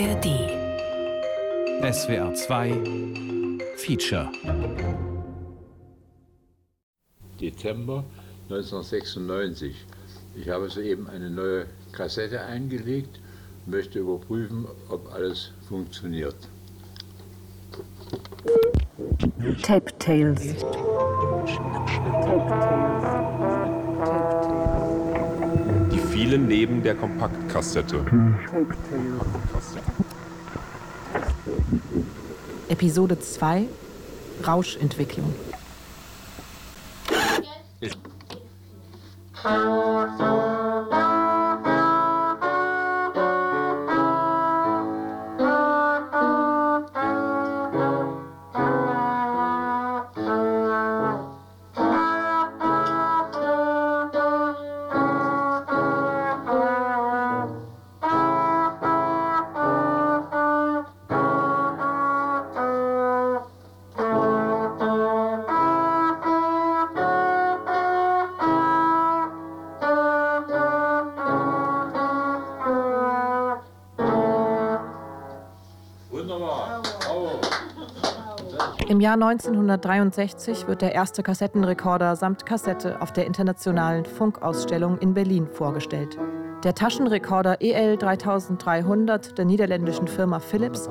ARD. SWR 2 Feature. Dezember 1996. Ich habe soeben eine neue Kassette eingelegt, möchte überprüfen, ob alles funktioniert. Tape Tales. Die vielen neben der Kompaktkassette. Episode 2 Rauschentwicklung. Jahr 1963 wird der erste Kassettenrekorder samt Kassette auf der Internationalen Funkausstellung in Berlin vorgestellt. Der Taschenrekorder EL 3300 der niederländischen Firma Philips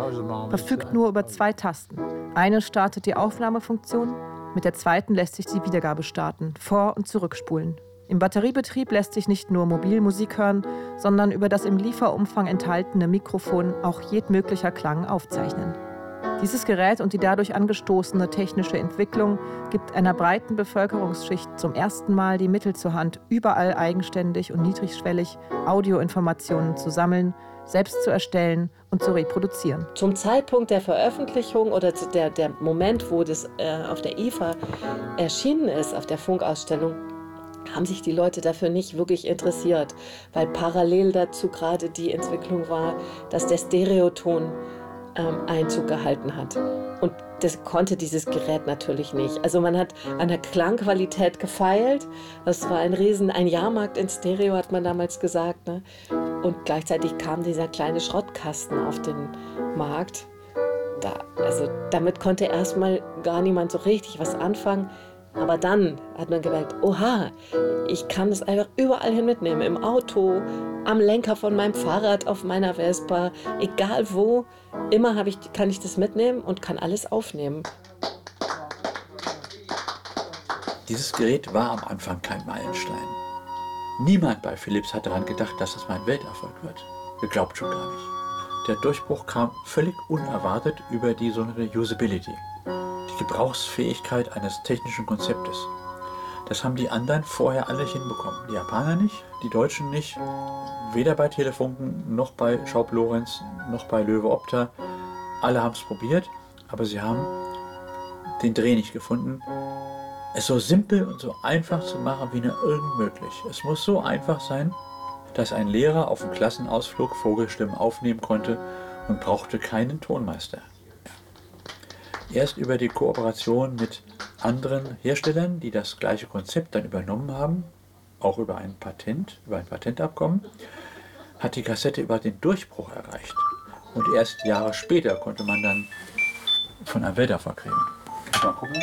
verfügt nur über zwei Tasten. Eine startet die Aufnahmefunktion, mit der zweiten lässt sich die Wiedergabe starten, vor- und zurückspulen. Im Batteriebetrieb lässt sich nicht nur Mobilmusik hören, sondern über das im Lieferumfang enthaltene Mikrofon auch jedmöglicher Klang aufzeichnen. Dieses Gerät und die dadurch angestoßene technische Entwicklung gibt einer breiten Bevölkerungsschicht zum ersten Mal die Mittel zur Hand, überall eigenständig und niedrigschwellig Audioinformationen zu sammeln, selbst zu erstellen und zu reproduzieren. Zum Zeitpunkt der Veröffentlichung oder der, der Moment, wo das äh, auf der IFA erschienen ist, auf der Funkausstellung, haben sich die Leute dafür nicht wirklich interessiert, weil parallel dazu gerade die Entwicklung war, dass der Stereoton ähm, Einzug gehalten hat. Und das konnte dieses Gerät natürlich nicht. Also man hat an der Klangqualität gefeilt. Das war ein Riesen, ein Jahrmarkt in Stereo, hat man damals gesagt. Ne? Und gleichzeitig kam dieser kleine Schrottkasten auf den Markt. Da, also damit konnte erstmal gar niemand so richtig was anfangen. Aber dann hat man gemerkt, oha, ich kann es einfach überall hin mitnehmen. Im Auto, am Lenker von meinem Fahrrad, auf meiner Vespa, egal wo. Immer ich, kann ich das mitnehmen und kann alles aufnehmen. Dieses Gerät war am Anfang kein Meilenstein. Niemand bei Philips hat daran gedacht, dass das mein Welterfolg wird. Geglaubt schon gar nicht. Der Durchbruch kam völlig unerwartet über die sogenannte Usability, die Gebrauchsfähigkeit eines technischen Konzeptes. Das haben die anderen vorher alle hinbekommen. Die Japaner nicht, die Deutschen nicht, weder bei Telefunken noch bei Schaub Lorenz noch bei Löwe Opta. Alle haben es probiert, aber sie haben den Dreh nicht gefunden, es so simpel und so einfach zu machen wie nur irgend möglich. Es muss so einfach sein, dass ein Lehrer auf dem Klassenausflug Vogelstimmen aufnehmen konnte und brauchte keinen Tonmeister. Erst über die Kooperation mit anderen Herstellern, die das gleiche Konzept dann übernommen haben, auch über ein Patent, über ein Patentabkommen, hat die Kassette über den Durchbruch erreicht. Und erst Jahre später konnte man dann von einem Welterfolg reden. Mal gucken.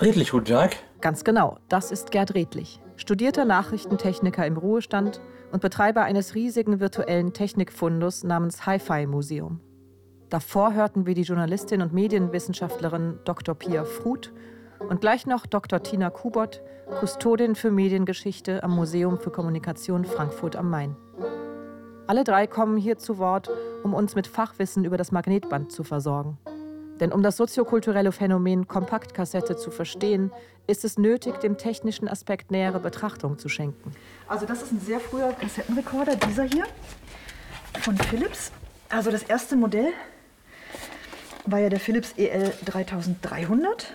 Redlich, guten Tag. Ganz genau, das ist Gerd Redlich, studierter Nachrichtentechniker im Ruhestand und Betreiber eines riesigen virtuellen Technikfundus namens Hi-Fi Museum. Davor hörten wir die Journalistin und Medienwissenschaftlerin Dr. Pia Fruth und gleich noch Dr. Tina Kubot, Kustodin für Mediengeschichte am Museum für Kommunikation Frankfurt am Main. Alle drei kommen hier zu Wort, um uns mit Fachwissen über das Magnetband zu versorgen. Denn um das soziokulturelle Phänomen Kompaktkassette zu verstehen, ist es nötig, dem technischen Aspekt nähere Betrachtung zu schenken. Also das ist ein sehr früher Kassettenrekorder, dieser hier von Philips. Also das erste Modell war ja der Philips EL 3300.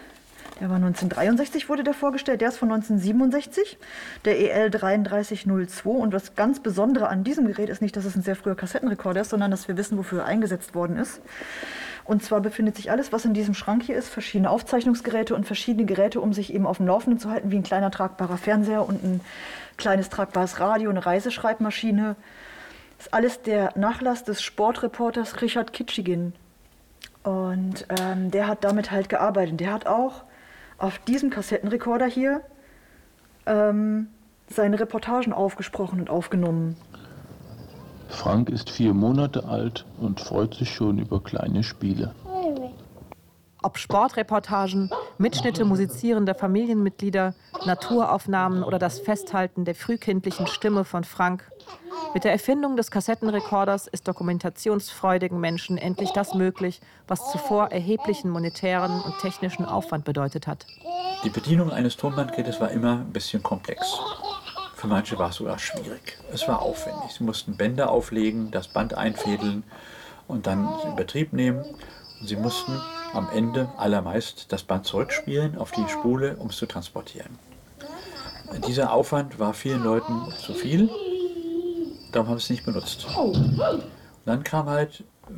Der war 1963, wurde der vorgestellt. Der ist von 1967, der EL 3302. Und das ganz Besondere an diesem Gerät ist nicht, dass es ein sehr früher Kassettenrekorder ist, sondern dass wir wissen, wofür er eingesetzt worden ist. Und zwar befindet sich alles, was in diesem Schrank hier ist, verschiedene Aufzeichnungsgeräte und verschiedene Geräte, um sich eben auf dem Laufenden zu halten, wie ein kleiner tragbarer Fernseher und ein kleines tragbares Radio, eine Reiseschreibmaschine. Das ist alles der Nachlass des Sportreporters Richard Kitschigin. Und ähm, der hat damit halt gearbeitet. Der hat auch auf diesem Kassettenrekorder hier ähm, seine Reportagen aufgesprochen und aufgenommen. Frank ist vier Monate alt und freut sich schon über kleine Spiele. Ob Sportreportagen, Mitschnitte musizierender Familienmitglieder, Naturaufnahmen oder das Festhalten der frühkindlichen Stimme von Frank. Mit der Erfindung des Kassettenrekorders ist dokumentationsfreudigen Menschen endlich das möglich, was zuvor erheblichen monetären und technischen Aufwand bedeutet hat. Die Bedienung eines Tonbandgerätes war immer ein bisschen komplex. Für manche war es sogar schwierig. Es war aufwendig. Sie mussten Bänder auflegen, das Band einfädeln und dann in Betrieb nehmen. Und sie mussten am Ende allermeist das Band zurückspielen auf die Spule, um es zu transportieren. Dieser Aufwand war vielen Leuten zu viel, darum haben sie es nicht benutzt. Und dann kam halt äh,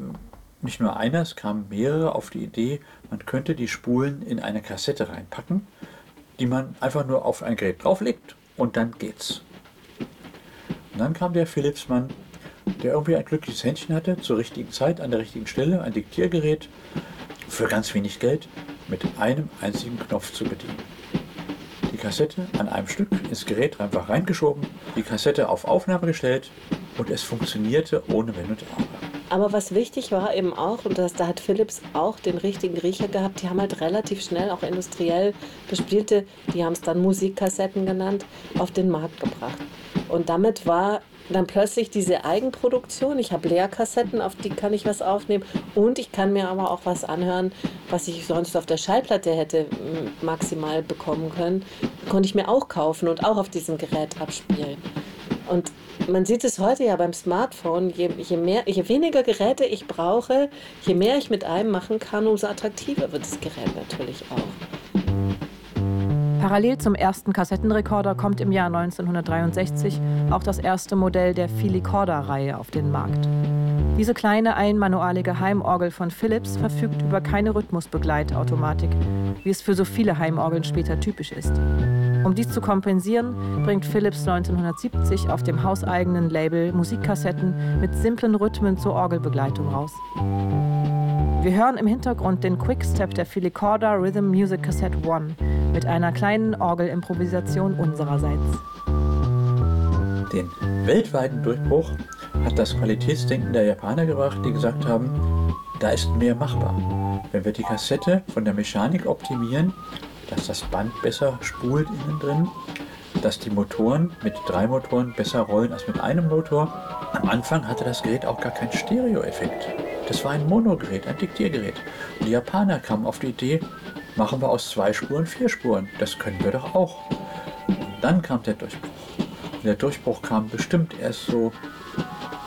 nicht nur einer, es kamen mehrere auf die Idee, man könnte die Spulen in eine Kassette reinpacken, die man einfach nur auf ein Gerät drauflegt und dann geht's. Und dann kam der Philipsmann, der irgendwie ein glückliches Händchen hatte, zur richtigen Zeit, an der richtigen Stelle, ein Diktiergerät für ganz wenig Geld mit einem einzigen Knopf zu bedienen. Die Kassette an einem Stück ins Gerät einfach reingeschoben, die Kassette auf Aufnahme gestellt und es funktionierte ohne Wenn und Aber. Aber was wichtig war eben auch, und das, da hat Philips auch den richtigen Riecher gehabt, die haben halt relativ schnell auch industriell bespielte, die haben es dann Musikkassetten genannt, auf den Markt gebracht. Und damit war dann plötzlich diese Eigenproduktion. Ich habe Leerkassetten, auf die kann ich was aufnehmen. Und ich kann mir aber auch was anhören, was ich sonst auf der Schallplatte hätte maximal bekommen können. Konnte ich mir auch kaufen und auch auf diesem Gerät abspielen. Und man sieht es heute ja beim Smartphone, je, je, mehr, je weniger Geräte ich brauche, je mehr ich mit einem machen kann, umso attraktiver wird das Gerät natürlich auch. Parallel zum ersten Kassettenrekorder kommt im Jahr 1963 auch das erste Modell der Filicorder-Reihe auf den Markt. Diese kleine einmanualige Heimorgel von Philips verfügt über keine Rhythmusbegleitautomatik, wie es für so viele Heimorgeln später typisch ist. Um dies zu kompensieren, bringt Philips 1970 auf dem hauseigenen Label Musikkassetten mit simplen Rhythmen zur Orgelbegleitung raus. Wir hören im Hintergrund den Quickstep der Filicorda Rhythm Music Cassette One mit einer kleinen Orgelimprovisation unsererseits. Den weltweiten Durchbruch hat das Qualitätsdenken der Japaner gebracht, die gesagt haben, da ist mehr machbar. Wenn wir die Kassette von der Mechanik optimieren, dass das Band besser spult innen drin, dass die Motoren mit drei Motoren besser rollen als mit einem Motor. Am Anfang hatte das Gerät auch gar keinen Stereo-Effekt. Das war ein Monogerät, ein Diktiergerät. Die Japaner kamen auf die Idee, machen wir aus zwei Spuren vier Spuren. Das können wir doch auch. Und dann kam der Durchbruch. Und der Durchbruch kam bestimmt erst so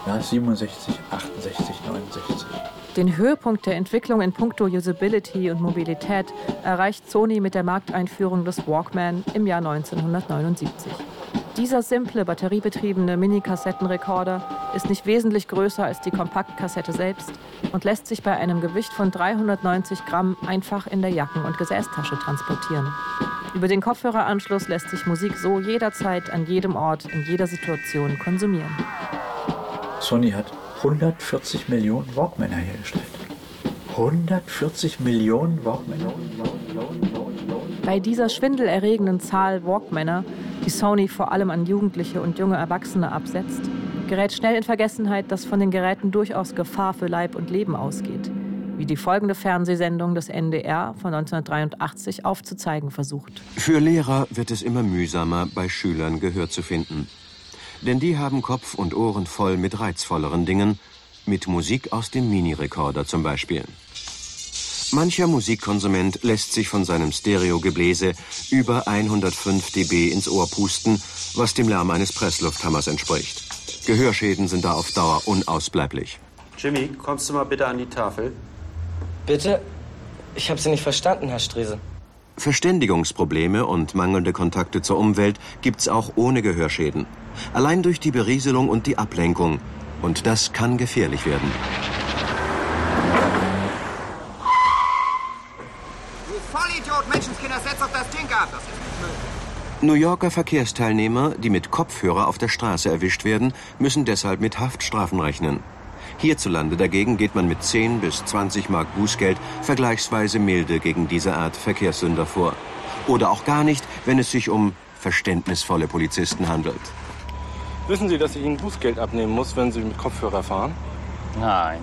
ja, 67, 68, 69. Den Höhepunkt der Entwicklung in puncto Usability und Mobilität erreicht Sony mit der Markteinführung des Walkman im Jahr 1979. Dieser simple, batteriebetriebene Mini-Kassettenrekorder ist nicht wesentlich größer als die Kompaktkassette selbst und lässt sich bei einem Gewicht von 390 Gramm einfach in der Jacken- und Gesäßtasche transportieren. Über den Kopfhöreranschluss lässt sich Musik so jederzeit, an jedem Ort, in jeder Situation konsumieren. Sony hat 140 Millionen Walkmänner hergestellt. 140 Millionen Walkmänner. Bei dieser schwindelerregenden Zahl Walkmänner, die Sony vor allem an Jugendliche und junge Erwachsene absetzt, gerät schnell in Vergessenheit, dass von den Geräten durchaus Gefahr für Leib und Leben ausgeht, wie die folgende Fernsehsendung des NDR von 1983 aufzuzeigen versucht. Für Lehrer wird es immer mühsamer, bei Schülern Gehör zu finden. Denn die haben Kopf und Ohren voll mit reizvolleren Dingen, mit Musik aus dem Minirekorder zum Beispiel. Mancher Musikkonsument lässt sich von seinem Stereogebläse über 105 dB ins Ohr pusten, was dem Lärm eines Presslufthammers entspricht. Gehörschäden sind da auf Dauer unausbleiblich. Jimmy, kommst du mal bitte an die Tafel? Bitte? Ich habe Sie nicht verstanden, Herr Strese. Verständigungsprobleme und mangelnde Kontakte zur Umwelt gibt's auch ohne Gehörschäden. Allein durch die Berieselung und die Ablenkung. Und das kann gefährlich werden. Du Vollidiot, Menschenskinder, setz auf das Ding ab! Das ist nicht möglich. New Yorker Verkehrsteilnehmer, die mit Kopfhörer auf der Straße erwischt werden, müssen deshalb mit Haftstrafen rechnen. Hierzulande dagegen geht man mit 10 bis 20 Mark Bußgeld vergleichsweise milde gegen diese Art Verkehrssünder vor. Oder auch gar nicht, wenn es sich um verständnisvolle Polizisten handelt. Wissen Sie, dass ich Ihnen Bußgeld abnehmen muss, wenn Sie mit Kopfhörer fahren? Nein.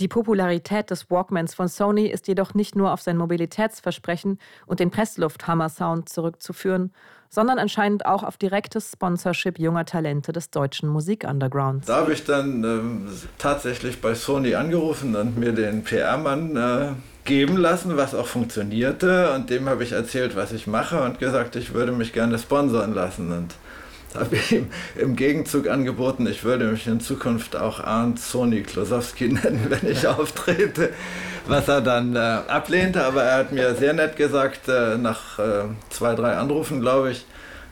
Die Popularität des Walkmans von Sony ist jedoch nicht nur auf sein Mobilitätsversprechen und den Presslufthammer-Sound zurückzuführen, sondern anscheinend auch auf direktes Sponsorship junger Talente des deutschen Musik-Undergrounds. Da habe ich dann ähm, tatsächlich bei Sony angerufen und mir den PR-Mann äh, geben lassen, was auch funktionierte. Und dem habe ich erzählt, was ich mache und gesagt, ich würde mich gerne sponsern lassen. Und habe ihm im Gegenzug angeboten, ich würde mich in Zukunft auch Arndt Sony Klosowski nennen, wenn ich auftrete, was er dann äh, ablehnte. Aber er hat mir sehr nett gesagt, äh, nach äh, zwei, drei Anrufen, glaube ich,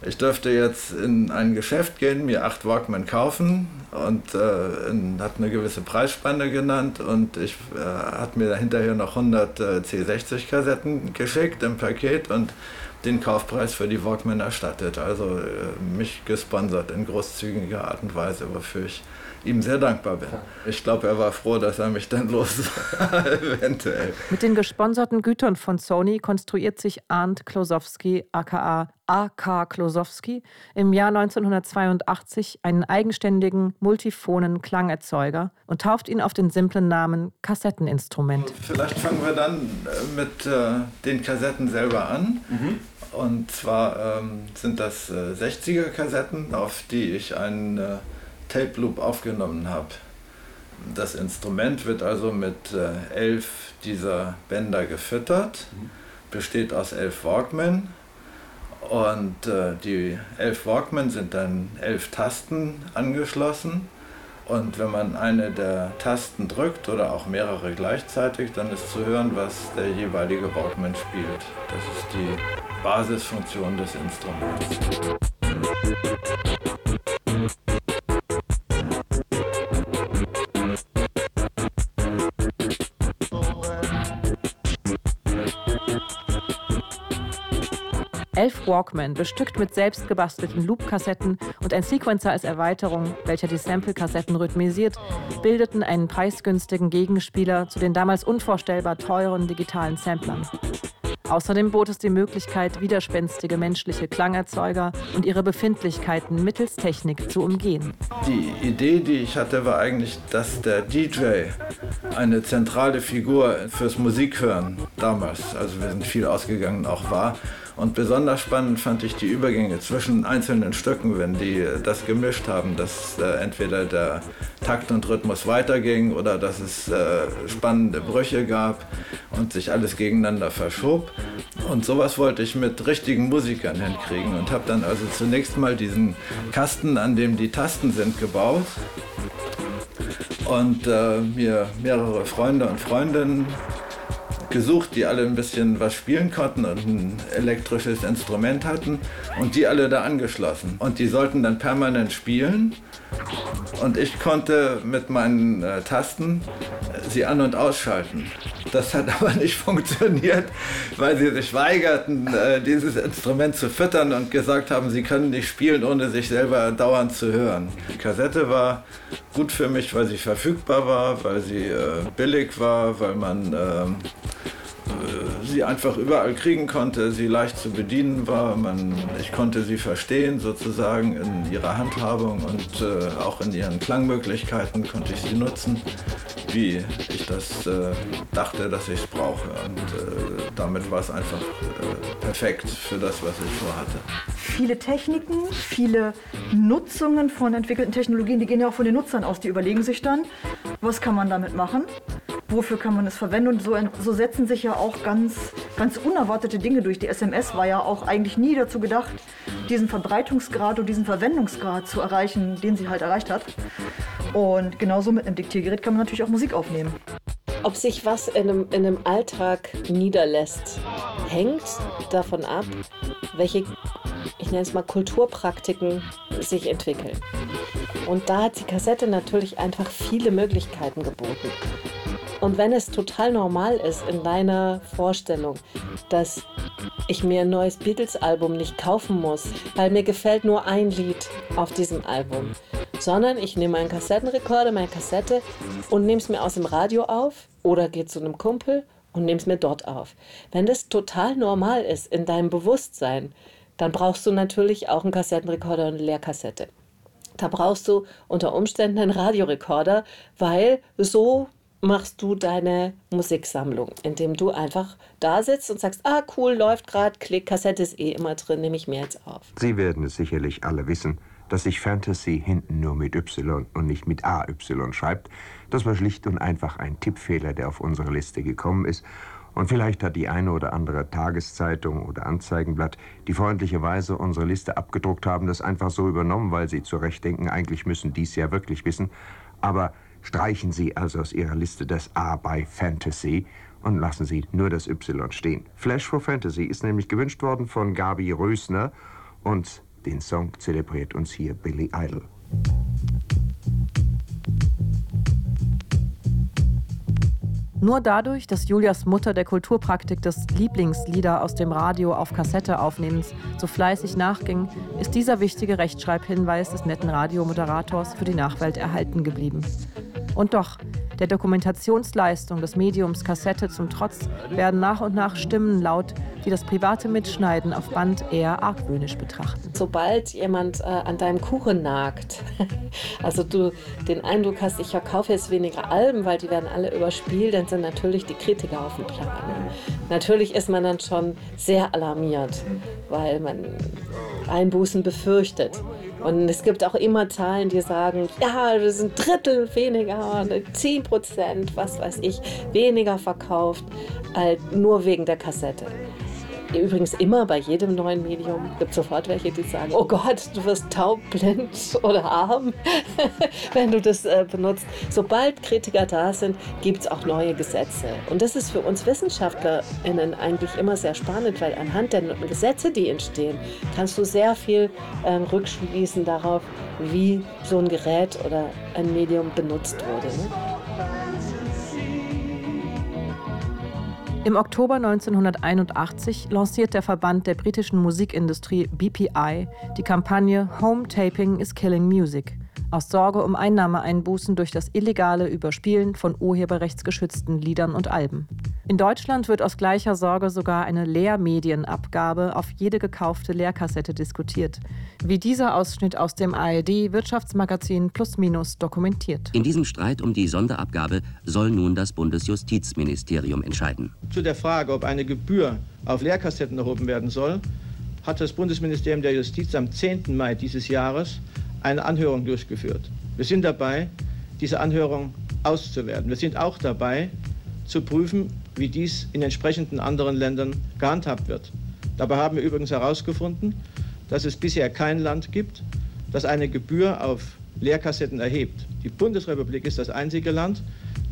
ich dürfte jetzt in ein Geschäft gehen, mir acht Walkman kaufen und äh, in, hat eine gewisse Preisspanne genannt und ich äh, hat mir hinterher noch 100 äh, C60-Kassetten geschickt im Paket und den Kaufpreis für die Walkman erstattet. Also äh, mich gesponsert in großzügiger Art und Weise, wofür ich ihm sehr dankbar bin. Ich glaube, er war froh, dass er mich dann los eventuell. Mit den gesponserten Gütern von Sony konstruiert sich Arndt Klosowski aka A.K. Klosowski im Jahr 1982 einen eigenständigen multiphonen Klangerzeuger und tauft ihn auf den simplen Namen Kassetteninstrument. Vielleicht fangen wir dann äh, mit äh, den Kassetten selber an. Mhm. Und zwar ähm, sind das äh, 60er Kassetten, auf die ich einen äh, Tape Loop aufgenommen habe. Das Instrument wird also mit äh, elf dieser Bänder gefüttert, mhm. besteht aus elf Walkmen und äh, die elf Walkmen sind dann elf Tasten angeschlossen. Und wenn man eine der Tasten drückt oder auch mehrere gleichzeitig, dann ist zu hören, was der jeweilige Walkman spielt. Das ist die Basisfunktion des Instruments. Elf Walkman, bestückt mit selbstgebastelten Loop-Kassetten und ein Sequencer als Erweiterung, welcher die Sample-Kassetten rhythmisiert, bildeten einen preisgünstigen Gegenspieler zu den damals unvorstellbar teuren digitalen Samplern. Außerdem bot es die Möglichkeit, widerspenstige menschliche Klangerzeuger und ihre Befindlichkeiten mittels Technik zu umgehen. Die Idee, die ich hatte, war eigentlich, dass der DJ eine zentrale Figur fürs Musikhören damals, also wir sind viel ausgegangen, auch war. Und besonders spannend fand ich die Übergänge zwischen einzelnen Stücken, wenn die das gemischt haben, dass äh, entweder der Takt und Rhythmus weiterging oder dass es äh, spannende Brüche gab und sich alles gegeneinander verschob. Und sowas wollte ich mit richtigen Musikern hinkriegen und habe dann also zunächst mal diesen Kasten, an dem die Tasten sind, gebaut und äh, mir mehrere Freunde und Freundinnen gesucht, die alle ein bisschen was spielen konnten und ein elektrisches Instrument hatten und die alle da angeschlossen. Und die sollten dann permanent spielen und ich konnte mit meinen äh, Tasten sie an- und ausschalten. Das hat aber nicht funktioniert, weil sie sich weigerten, äh, dieses Instrument zu füttern und gesagt haben, sie können nicht spielen, ohne sich selber dauernd zu hören. Die Kassette war gut für mich, weil sie verfügbar war, weil sie äh, billig war, weil man ähm, äh, sie einfach überall kriegen konnte, sie leicht zu bedienen war. Man, ich konnte sie verstehen sozusagen in ihrer Handhabung und äh, auch in ihren Klangmöglichkeiten konnte ich sie nutzen, wie ich das äh, dachte, dass ich es brauche. Und äh, damit war es einfach äh, perfekt für das, was ich vorhatte. Viele Techniken, viele Nutzungen von entwickelten Technologien, die gehen ja auch von den Nutzern aus. Die überlegen sich dann, was kann man damit machen wofür kann man es verwenden. Und so, so, setzen sich ja auch ganz, ganz unerwartete Dinge durch. Die SMS war ja auch eigentlich nie dazu gedacht, diesen Verbreitungsgrad und diesen Verwendungsgrad zu erreichen, den sie halt erreicht hat. Und genauso mit einem Diktiergerät kann man natürlich auch Musik aufnehmen. Ob sich was in einem, in einem Alltag niederlässt, hängt davon ab, welche, ich nenne es mal, Kulturpraktiken sich entwickeln. Und da hat die Kassette natürlich einfach viele Möglichkeiten geboten. Und wenn es total normal ist in deiner Vorstellung, dass ich mir ein neues Beatles-Album nicht kaufen muss, weil mir gefällt nur ein Lied auf diesem Album, sondern ich nehme meinen Kassettenrekorder, meine Kassette und nehme es mir aus dem Radio auf oder gehe zu einem Kumpel und nehme es mir dort auf. Wenn das total normal ist in deinem Bewusstsein, dann brauchst du natürlich auch einen Kassettenrekorder und eine Leerkassette. Da brauchst du unter Umständen einen Radiorekorder, weil so machst du deine Musiksammlung, indem du einfach da sitzt und sagst, ah cool, läuft gerade, Klick, Kassette ist eh immer drin, nehme ich mir jetzt auf. Sie werden es sicherlich alle wissen, dass sich Fantasy hinten nur mit Y und nicht mit AY schreibt. Das war schlicht und einfach ein Tippfehler, der auf unsere Liste gekommen ist. Und vielleicht hat die eine oder andere Tageszeitung oder Anzeigenblatt, die freundlicherweise unsere Liste abgedruckt haben, das einfach so übernommen, weil sie zu Recht denken, eigentlich müssen dies ja wirklich wissen. Aber Streichen Sie also aus Ihrer Liste das A bei Fantasy und lassen Sie nur das Y stehen. Flash for Fantasy ist nämlich gewünscht worden von Gabi Rösner und den Song zelebriert uns hier Billy Idol. Nur dadurch, dass Julias Mutter der Kulturpraktik des Lieblingslieder aus dem Radio auf Kassette aufnehmens so fleißig nachging, ist dieser wichtige Rechtschreibhinweis des netten Radiomoderators für die Nachwelt erhalten geblieben. Und doch, der Dokumentationsleistung des Mediums Kassette zum Trotz werden nach und nach Stimmen laut, die das private Mitschneiden auf Band eher argwöhnisch betrachten. Sobald jemand äh, an deinem Kuchen nagt, also du den Eindruck hast, ich verkaufe jetzt weniger Alben, weil die werden alle überspielt, dann sind natürlich die Kritiker auf dem Plan. Natürlich ist man dann schon sehr alarmiert, weil man Einbußen befürchtet. Und es gibt auch immer Zahlen, die sagen, ja, das ist ein Drittel weniger, 10 Prozent, was weiß ich, weniger verkauft, halt nur wegen der Kassette. Übrigens immer bei jedem neuen Medium gibt es sofort welche, die sagen, oh Gott, du wirst taub, blind oder arm, wenn du das äh, benutzt. Sobald Kritiker da sind, gibt es auch neue Gesetze. Und das ist für uns WissenschaftlerInnen eigentlich immer sehr spannend, weil anhand der Gesetze, die entstehen, kannst du sehr viel ähm, rückschließen darauf, wie so ein Gerät oder ein Medium benutzt wurde. Ne? Im Oktober 1981 lanciert der Verband der britischen Musikindustrie BPI die Kampagne Home Taping is Killing Music aus Sorge um Einnahmeeinbußen durch das illegale Überspielen von urheberrechtsgeschützten Liedern und Alben. In Deutschland wird aus gleicher Sorge sogar eine Lehrmedienabgabe auf jede gekaufte Lehrkassette diskutiert, wie dieser Ausschnitt aus dem ARD-Wirtschaftsmagazin Plus Minus dokumentiert. In diesem Streit um die Sonderabgabe soll nun das Bundesjustizministerium entscheiden. Zu der Frage, ob eine Gebühr auf Lehrkassetten erhoben werden soll, hat das Bundesministerium der Justiz am 10. Mai dieses Jahres eine Anhörung durchgeführt. Wir sind dabei, diese Anhörung auszuwerten. Wir sind auch dabei, zu prüfen, wie dies in entsprechenden anderen Ländern gehandhabt wird. Dabei haben wir übrigens herausgefunden, dass es bisher kein Land gibt, das eine Gebühr auf Leerkassetten erhebt. Die Bundesrepublik ist das einzige Land,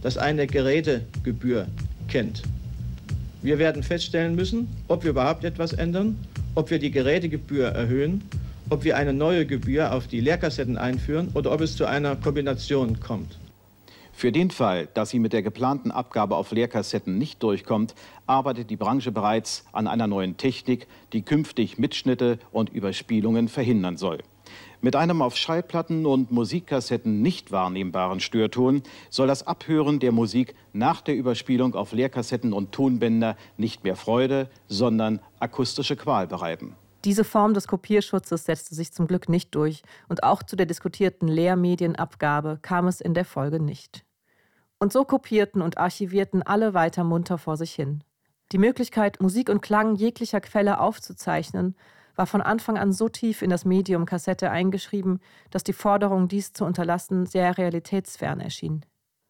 das eine Gerätegebühr kennt. Wir werden feststellen müssen, ob wir überhaupt etwas ändern, ob wir die Gerätegebühr erhöhen, ob wir eine neue Gebühr auf die Leerkassetten einführen oder ob es zu einer Kombination kommt. Für den Fall, dass sie mit der geplanten Abgabe auf Leerkassetten nicht durchkommt, arbeitet die Branche bereits an einer neuen Technik, die künftig Mitschnitte und Überspielungen verhindern soll. Mit einem auf Schallplatten und Musikkassetten nicht wahrnehmbaren Störton soll das Abhören der Musik nach der Überspielung auf Leerkassetten und Tonbänder nicht mehr Freude, sondern akustische Qual bereiten. Diese Form des Kopierschutzes setzte sich zum Glück nicht durch und auch zu der diskutierten Lehrmedienabgabe kam es in der Folge nicht. Und so kopierten und archivierten alle weiter munter vor sich hin. Die Möglichkeit, Musik und Klang jeglicher Quelle aufzuzeichnen, war von Anfang an so tief in das Medium Kassette eingeschrieben, dass die Forderung, dies zu unterlassen, sehr realitätsfern erschien.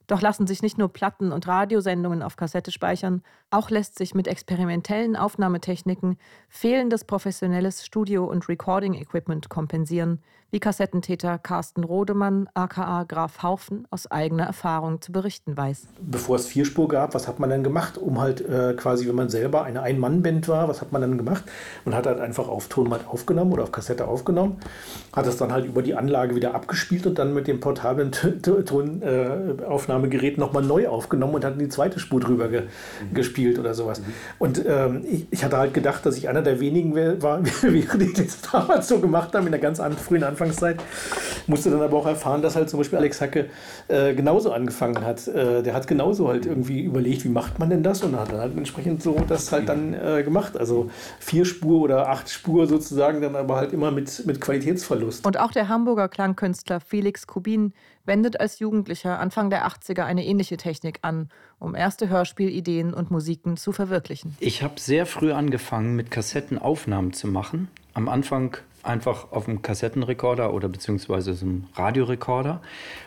Doch lassen sich nicht nur Platten und Radiosendungen auf Kassette speichern, auch lässt sich mit experimentellen Aufnahmetechniken fehlendes professionelles Studio- und Recording-Equipment kompensieren, wie Kassettentäter Carsten Rodemann, aka Graf Haufen, aus eigener Erfahrung zu berichten weiß. Bevor es Vierspur gab, was hat man dann gemacht, um halt äh, quasi, wenn man selber eine Ein-Mann-Band war, was hat man dann gemacht? Man hat halt einfach auf Tonband aufgenommen oder auf Kassette aufgenommen, hat es dann halt über die Anlage wieder abgespielt und dann mit dem portablen Tonaufnahmegerät nochmal neu aufgenommen und hat die zweite Spur drüber ge mhm. gespielt oder sowas. Mhm. Und ähm, ich, ich, hatte halt gedacht, dass ich einer der wenigen war, die das damals so gemacht haben in der ganz frühen Anfang Anfangszeit. Musste dann aber auch erfahren, dass halt zum Beispiel Alex Hacke äh, genauso angefangen hat. Äh, der hat genauso halt irgendwie überlegt, wie macht man denn das? Und hat dann halt entsprechend so das halt dann äh, gemacht. Also vier Spur oder acht Spur sozusagen, dann aber halt immer mit, mit Qualitätsverlust. Und auch der Hamburger Klangkünstler Felix Kubin wendet als Jugendlicher Anfang der 80er eine ähnliche Technik an, um erste Hörspielideen und Musiken zu verwirklichen. Ich habe sehr früh angefangen, mit Kassetten Aufnahmen zu machen. Am Anfang einfach auf einem Kassettenrekorder oder beziehungsweise so einem Radiorekorder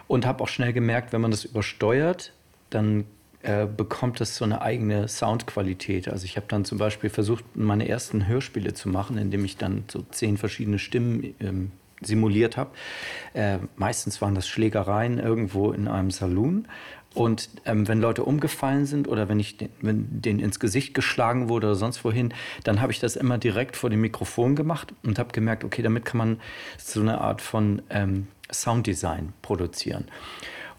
und habe auch schnell gemerkt, wenn man das übersteuert, dann äh, bekommt es so eine eigene Soundqualität. Also ich habe dann zum Beispiel versucht, meine ersten Hörspiele zu machen, indem ich dann so zehn verschiedene Stimmen ähm, simuliert habe. Äh, meistens waren das Schlägereien irgendwo in einem Saloon und ähm, wenn Leute umgefallen sind oder wenn ich den, wenn denen ins Gesicht geschlagen wurde oder sonst wohin, dann habe ich das immer direkt vor dem Mikrofon gemacht und habe gemerkt, okay, damit kann man so eine Art von ähm, Sounddesign produzieren.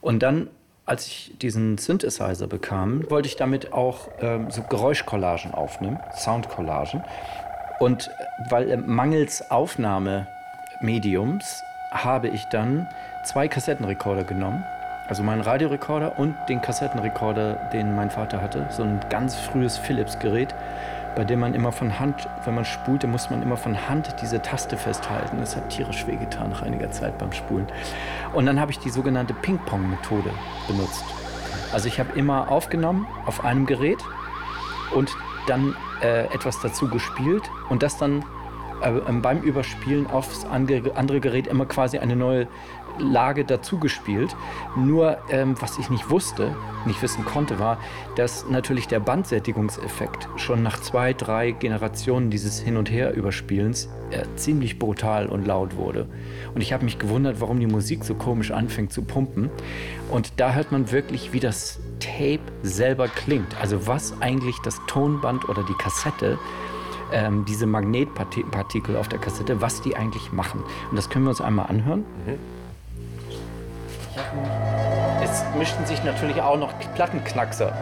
Und dann, als ich diesen Synthesizer bekam, wollte ich damit auch ähm, so Geräuschcollagen aufnehmen, Soundcollagen. Und äh, weil äh, mangels Aufnahmemediums habe ich dann zwei Kassettenrekorder genommen also meinen Radiorekorder und den Kassettenrekorder, den mein Vater hatte. So ein ganz frühes Philips-Gerät, bei dem man immer von Hand, wenn man spulte, muss man immer von Hand diese Taste festhalten. Das hat tierisch wehgetan nach einiger Zeit beim Spulen. Und dann habe ich die sogenannte Ping-Pong-Methode benutzt. Also ich habe immer aufgenommen auf einem Gerät und dann äh, etwas dazu gespielt und das dann äh, beim Überspielen aufs andere Gerät immer quasi eine neue Lage dazugespielt. Nur ähm, was ich nicht wusste, nicht wissen konnte, war, dass natürlich der Bandsättigungseffekt schon nach zwei, drei Generationen dieses Hin- und Her-Überspielens äh, ziemlich brutal und laut wurde. Und ich habe mich gewundert, warum die Musik so komisch anfängt zu pumpen. Und da hört man wirklich, wie das Tape selber klingt. Also was eigentlich das Tonband oder die Kassette ähm, diese Magnetpartikel auf der Kassette, was die eigentlich machen. Und das können wir uns einmal anhören. Mhm. Es mischten sich natürlich auch noch Plattenknackser.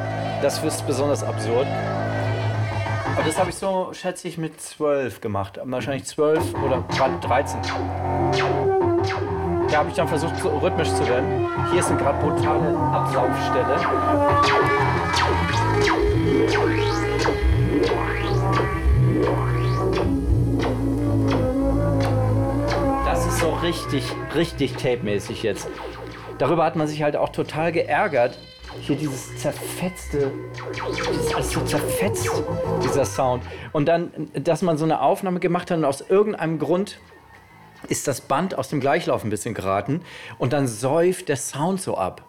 Das ist besonders absurd. Aber das habe ich so, schätze ich, mit zwölf gemacht. Wahrscheinlich zwölf oder 13. Da habe ich dann versucht, so rhythmisch zu werden. Hier ist eine gerade brutale Ablaufstelle. Das ist so richtig, richtig tape-mäßig jetzt darüber hat man sich halt auch total geärgert. Hier dieses zerfetzte, dieses alles so zerfetzt, dieser Sound. Und dann, dass man so eine Aufnahme gemacht hat und aus irgendeinem Grund ist das Band aus dem Gleichlauf ein bisschen geraten und dann säuft der Sound so ab.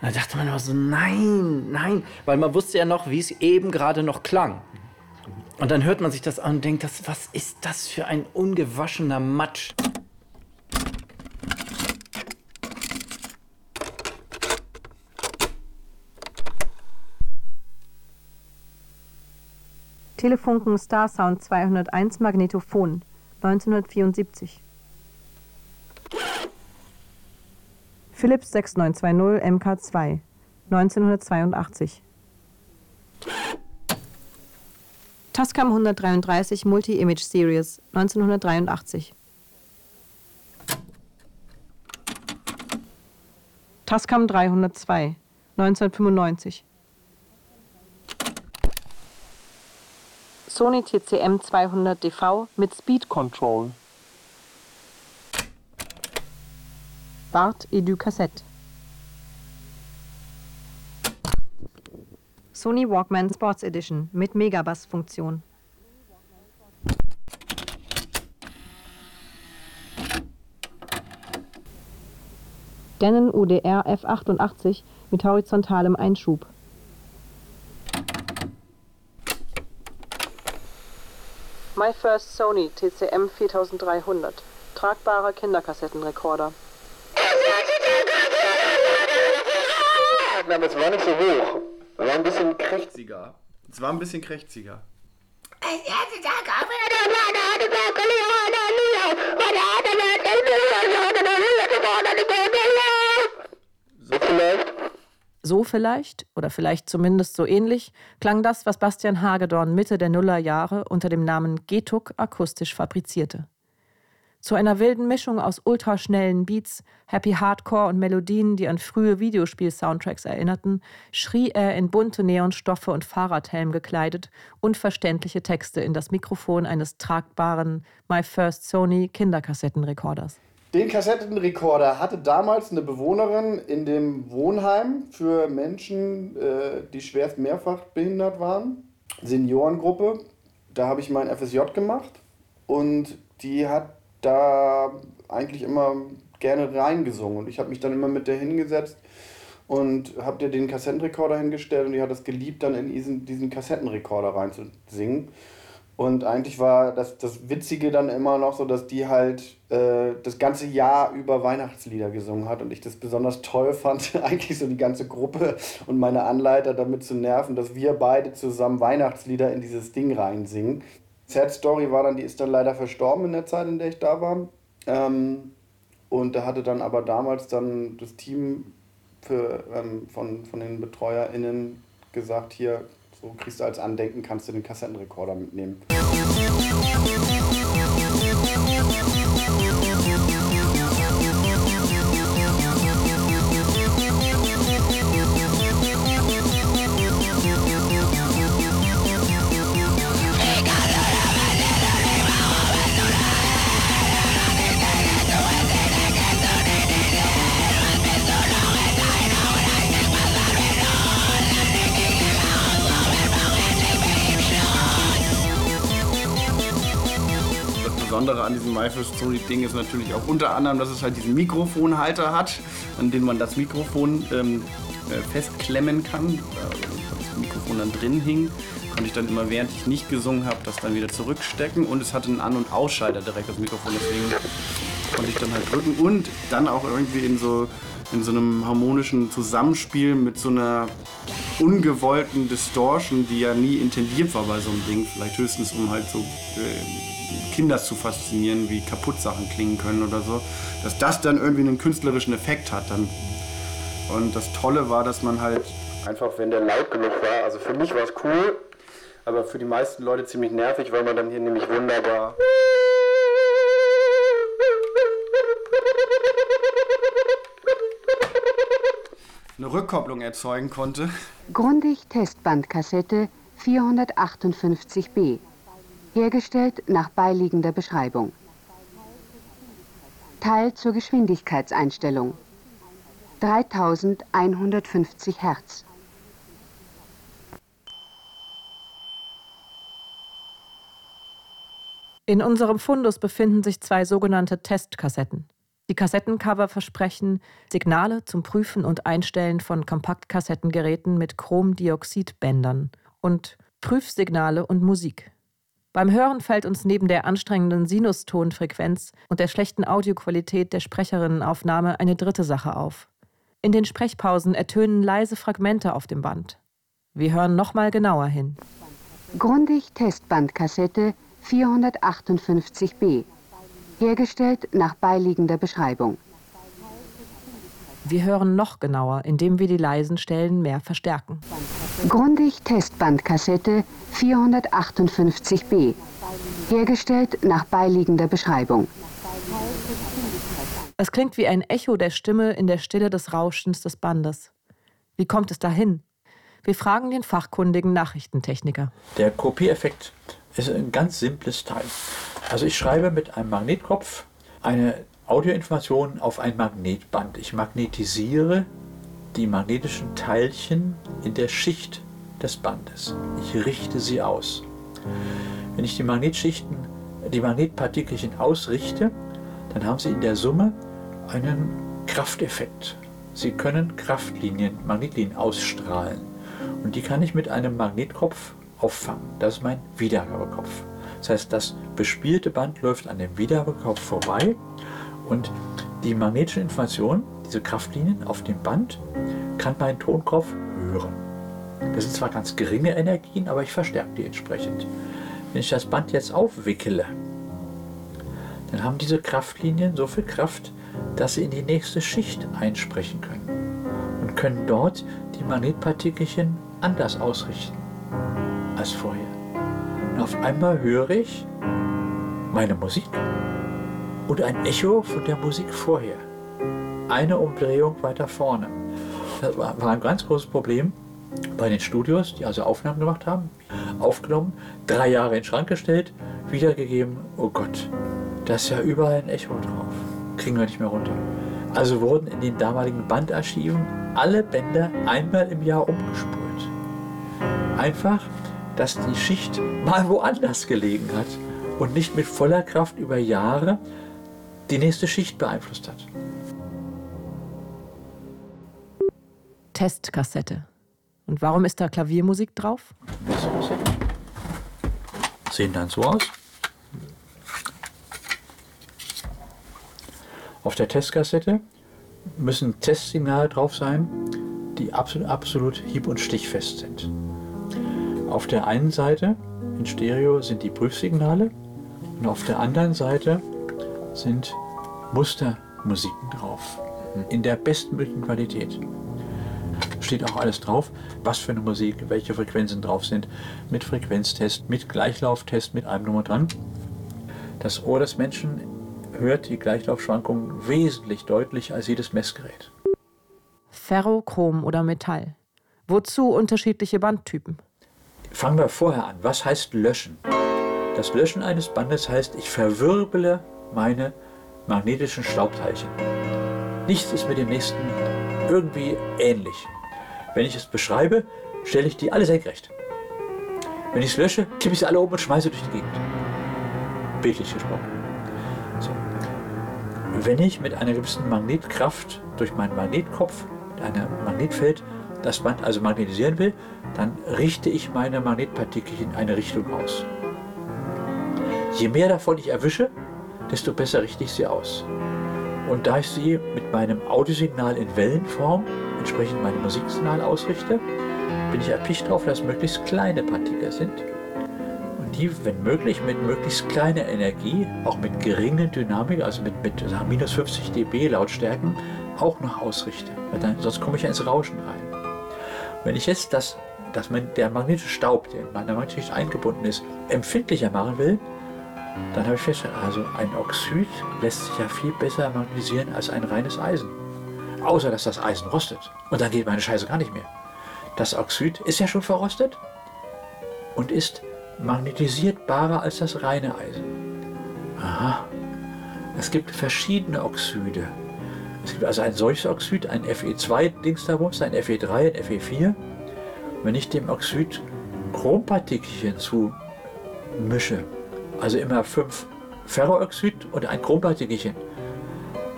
Und da dachte man immer so, nein, nein, weil man wusste ja noch, wie es eben gerade noch klang. Und dann hört man sich das an und denkt, das, was ist das für ein ungewaschener Matsch? Telefunken Star Sound 201 Magnetophon 1974 Philips 6920 MK2 1982 Tascam 133 Multi-Image Series 1983 Tascam 302 1995 Sony TCM 200 DV mit Speed Control. Bart Edu Cassette. Sony Walkman Sports Edition mit Megabass-Funktion. Denon UDR F88 mit horizontalem Einschub. My First Sony TCM 4300 tragbarer Kinderkassettenrekorder. Aber es war nicht so hoch. Es war ein bisschen krächziger. Es war ein bisschen krächziger. So vielleicht, oder vielleicht zumindest so ähnlich, klang das, was Bastian Hagedorn Mitte der Nullerjahre unter dem Namen Getuk akustisch fabrizierte. Zu einer wilden Mischung aus ultraschnellen Beats, Happy Hardcore und Melodien, die an frühe Videospiel-Soundtracks erinnerten, schrie er in bunte Neonstoffe und Fahrradhelm gekleidet unverständliche Texte in das Mikrofon eines tragbaren My First Sony Kinderkassettenrekorders. Den Kassettenrekorder hatte damals eine Bewohnerin in dem Wohnheim für Menschen, äh, die schwerst mehrfach behindert waren. Seniorengruppe. Da habe ich mein FSJ gemacht und die hat da eigentlich immer gerne reingesungen. Und ich habe mich dann immer mit der hingesetzt und habe dir den Kassettenrekorder hingestellt und die hat es geliebt, dann in diesen, diesen Kassettenrekorder reinzusingen. Und eigentlich war das, das Witzige dann immer noch so, dass die halt äh, das ganze Jahr über Weihnachtslieder gesungen hat und ich das besonders toll fand, eigentlich so die ganze Gruppe und meine Anleiter damit zu nerven, dass wir beide zusammen Weihnachtslieder in dieses Ding reinsingen. Sad Story war dann, die ist dann leider verstorben in der Zeit, in der ich da war. Ähm, und da hatte dann aber damals dann das Team für, ähm, von, von den BetreuerInnen gesagt, hier, so kriegst du als Andenken, kannst du den Kassettenrekorder mitnehmen. Besondere an diesem My First Story Ding ist natürlich auch unter anderem, dass es halt diesen Mikrofonhalter hat, an den man das Mikrofon ähm, äh, festklemmen kann. Also das Mikrofon dann drin hing, konnte ich dann immer, während ich nicht gesungen habe, das dann wieder zurückstecken. Und es hatte einen An- und Ausschalter direkt, das Mikrofon, deswegen konnte ich dann halt drücken. Und dann auch irgendwie in so, in so einem harmonischen Zusammenspiel mit so einer ungewollten Distortion, die ja nie intendiert war bei so einem Ding. Vielleicht höchstens, um halt so äh, Kinder zu faszinieren, wie kaputt Sachen klingen können oder so. Dass das dann irgendwie einen künstlerischen Effekt hat dann. Und das Tolle war, dass man halt einfach, wenn der laut genug war, also für mich war es cool, aber für die meisten Leute ziemlich nervig, weil man dann hier nämlich wunderbar eine Rückkopplung erzeugen konnte. Grundig Testbandkassette 458b hergestellt nach beiliegender Beschreibung. Teil zur Geschwindigkeitseinstellung 3150 Hertz. In unserem Fundus befinden sich zwei sogenannte Testkassetten. Die Kassettencover versprechen Signale zum Prüfen und Einstellen von Kompaktkassettengeräten mit Chromdioxidbändern und Prüfsignale und Musik. Beim Hören fällt uns neben der anstrengenden Sinustonfrequenz und der schlechten Audioqualität der Sprecherinnenaufnahme eine dritte Sache auf. In den Sprechpausen ertönen leise Fragmente auf dem Band. Wir hören nochmal genauer hin. Grundig Testbandkassette 458b. Hergestellt nach beiliegender Beschreibung. Wir hören noch genauer, indem wir die leisen Stellen mehr verstärken. Grundig Testbandkassette 458b. Hergestellt nach beiliegender Beschreibung. Es klingt wie ein Echo der Stimme in der Stille des Rauschens des Bandes. Wie kommt es dahin? Wir fragen den fachkundigen Nachrichtentechniker. Der Kopiereffekt ist ein ganz simples Teil. Also ich schreibe mit einem Magnetkopf eine Audioinformation auf ein Magnetband. Ich magnetisiere die magnetischen Teilchen in der Schicht des Bandes. Ich richte sie aus. Wenn ich die Magnetschichten, die Magnetpartikelchen ausrichte, dann haben sie in der Summe einen Krafteffekt. Sie können Kraftlinien, Magnetlinien ausstrahlen. Und die kann ich mit einem Magnetkopf auffangen. Das ist mein Wiedergabekopf. Das heißt, das bespielte Band läuft an dem Wiederverkauf vorbei und die magnetische Information, diese Kraftlinien auf dem Band, kann mein Tonkopf hören. Das sind zwar ganz geringe Energien, aber ich verstärke die entsprechend. Wenn ich das Band jetzt aufwickele, dann haben diese Kraftlinien so viel Kraft, dass sie in die nächste Schicht einsprechen können und können dort die Magnetpartikelchen anders ausrichten als vorher. Und auf einmal höre ich meine Musik und ein Echo von der Musik vorher. Eine Umdrehung weiter vorne. Das war ein ganz großes Problem bei den Studios, die also Aufnahmen gemacht haben. Aufgenommen, drei Jahre in den Schrank gestellt, wiedergegeben. Oh Gott, da ist ja überall ein Echo drauf. Kriegen wir nicht mehr runter. Also wurden in den damaligen Bandarchiven alle Bänder einmal im Jahr umgespult. Einfach, dass die Schicht mal woanders gelegen hat und nicht mit voller Kraft über Jahre die nächste Schicht beeinflusst hat. Testkassette. Und warum ist da Klaviermusik drauf? Sehen dann so aus. Auf der Testkassette müssen Testsignale drauf sein, die absolut, absolut hieb- und stichfest sind. Auf der einen Seite in Stereo sind die Prüfsignale und auf der anderen Seite sind Mustermusiken drauf. In der bestmöglichen Qualität. Steht auch alles drauf, was für eine Musik, welche Frequenzen drauf sind, mit Frequenztest, mit Gleichlauftest, mit allem Nummer dran. Das Ohr des Menschen hört die Gleichlaufschwankungen wesentlich deutlicher als jedes Messgerät. Ferro, Chrom oder Metall. Wozu unterschiedliche Bandtypen? Fangen wir vorher an. Was heißt löschen? Das Löschen eines Bandes heißt, ich verwirbele meine magnetischen Staubteilchen. Nichts ist mit dem nächsten irgendwie ähnlich. Wenn ich es beschreibe, stelle ich die alle senkrecht. Wenn ich es lösche, kippe ich sie alle um und schmeiße durch die Gegend. Bildlich gesprochen. So. Wenn ich mit einer gewissen Magnetkraft durch meinen Magnetkopf, mit einem Magnetfeld, das Band also magnetisieren will, dann richte ich meine Magnetpartikel in eine Richtung aus. Je mehr davon ich erwische, desto besser richte ich sie aus. Und da ich sie mit meinem Audiosignal in Wellenform entsprechend mein Musiksignal ausrichte, bin ich erpicht darauf, dass möglichst kleine Partikel sind und die, wenn möglich, mit möglichst kleiner Energie, auch mit geringer Dynamik, also mit, mit minus 50 dB Lautstärken, auch noch ausrichte. Dann, sonst komme ich ja ins Rauschen rein. Wenn ich jetzt das, dass man, der magnetische Staub, der in meiner Magnetschicht eingebunden ist, empfindlicher machen will, dann habe ich festgestellt, also ein Oxid lässt sich ja viel besser magnetisieren als ein reines Eisen. Außer dass das Eisen rostet. Und dann geht meine Scheiße gar nicht mehr. Das Oxid ist ja schon verrostet und ist magnetisierbarer als das reine Eisen. Aha. Es gibt verschiedene Oxide. Es gibt also ein solches Oxid, ein Fe2-Dingsdabums, ein Fe3, ein Fe4. Wenn ich dem Oxid Chrompartikelchen zumische, also immer fünf Ferroxid und ein Chrompartikelchen,